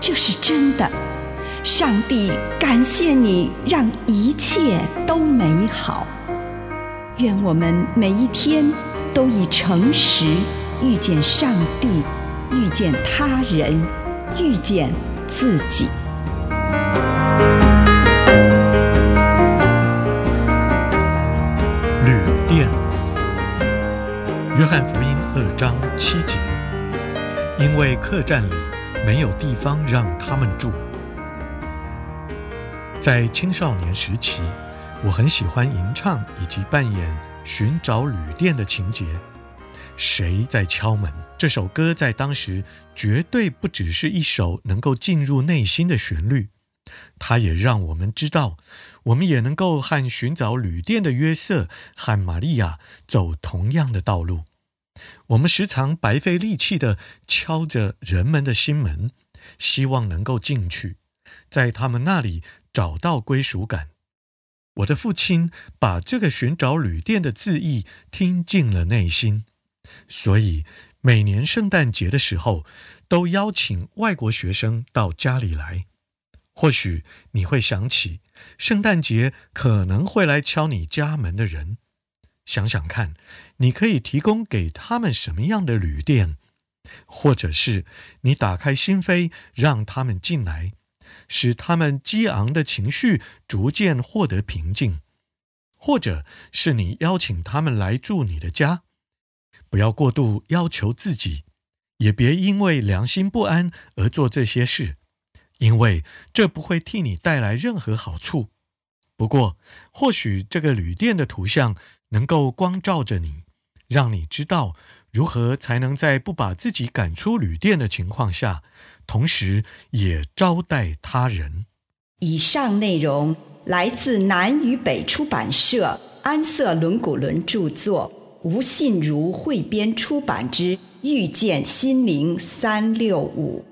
这是真的，上帝感谢你，让一切都美好。愿我们每一天都以诚实遇见上帝，遇见他人，遇见自己。旅店，约翰福音二章七节，因为客栈里。没有地方让他们住。在青少年时期，我很喜欢吟唱以及扮演寻找旅店的情节。谁在敲门？这首歌在当时绝对不只是一首能够进入内心的旋律，它也让我们知道，我们也能够和寻找旅店的约瑟和玛利亚走同样的道路。我们时常白费力气地敲着人们的心门，希望能够进去，在他们那里找到归属感。我的父亲把这个寻找旅店的字意听进了内心，所以每年圣诞节的时候，都邀请外国学生到家里来。或许你会想起，圣诞节可能会来敲你家门的人。想想看，你可以提供给他们什么样的旅店，或者是你打开心扉，让他们进来，使他们激昂的情绪逐渐获得平静，或者是你邀请他们来住你的家。不要过度要求自己，也别因为良心不安而做这些事，因为这不会替你带来任何好处。不过，或许这个旅店的图像。能够光照着你，让你知道如何才能在不把自己赶出旅店的情况下，同时也招待他人。以上内容来自南与北出版社安瑟伦古伦著作，吴信如汇编出版之《遇见心灵三六五》。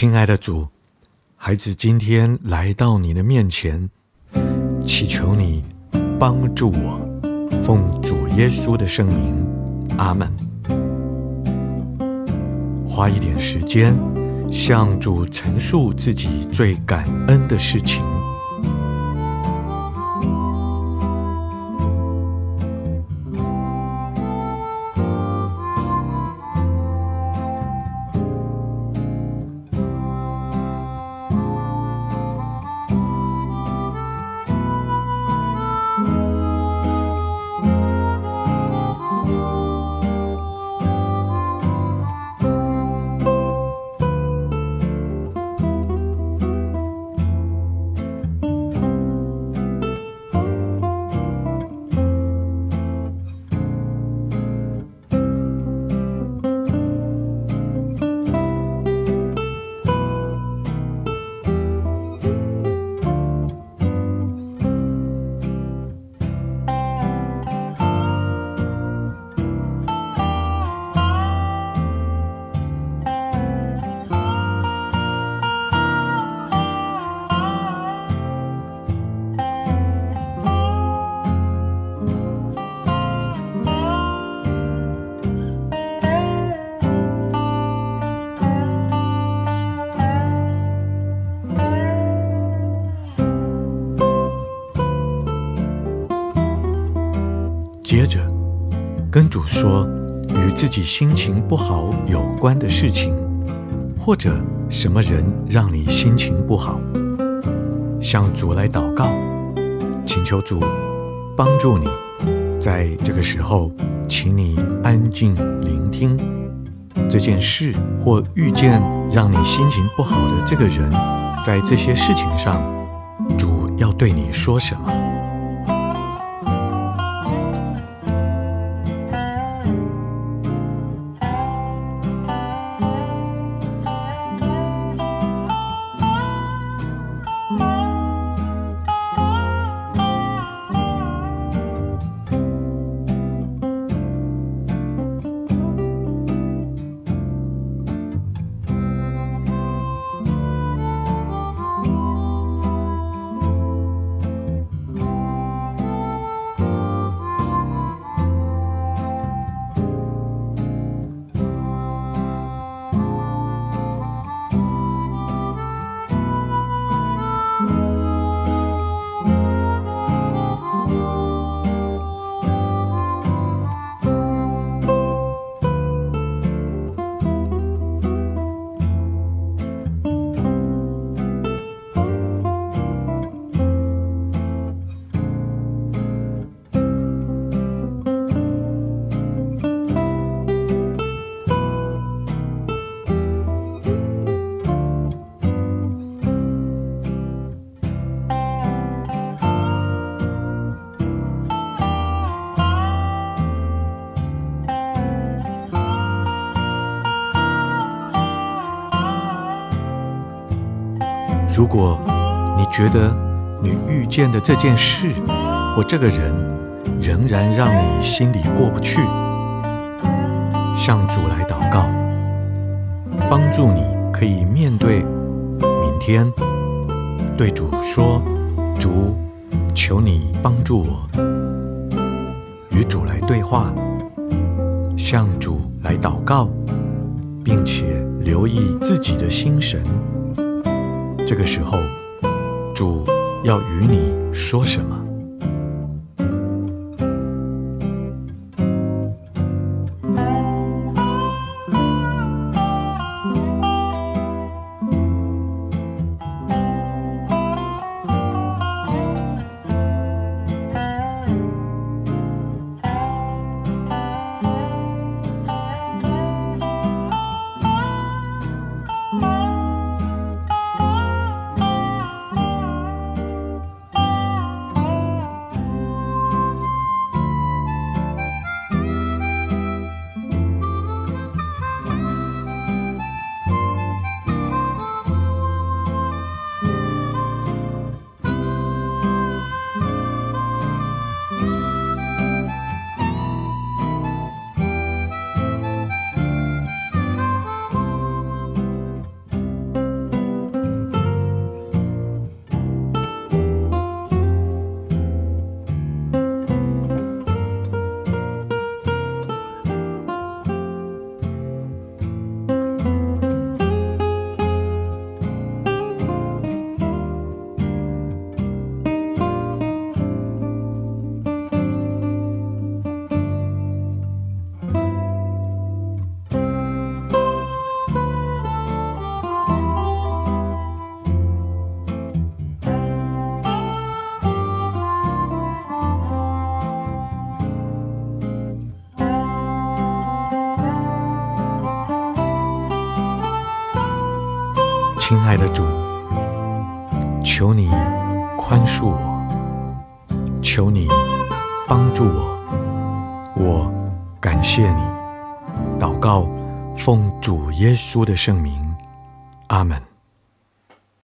亲爱的主，孩子今天来到你的面前，祈求你帮助我，奉主耶稣的圣名，阿门。花一点时间向主陈述自己最感恩的事情。说与自己心情不好有关的事情，或者什么人让你心情不好，向主来祷告，请求主帮助你。在这个时候，请你安静聆听这件事，或遇见让你心情不好的这个人，在这些事情上，主要对你说什么？如果你觉得你遇见的这件事或这个人仍然让你心里过不去，向主来祷告，帮助你可以面对明天，对主说：“主，求你帮助我。”与主来对话，向主来祷告，并且留意自己的心神。这个时候，主要与你说什么？亲爱的主，求你宽恕我，求你帮助我，我感谢你。祷告，奉主耶稣的圣名，阿门。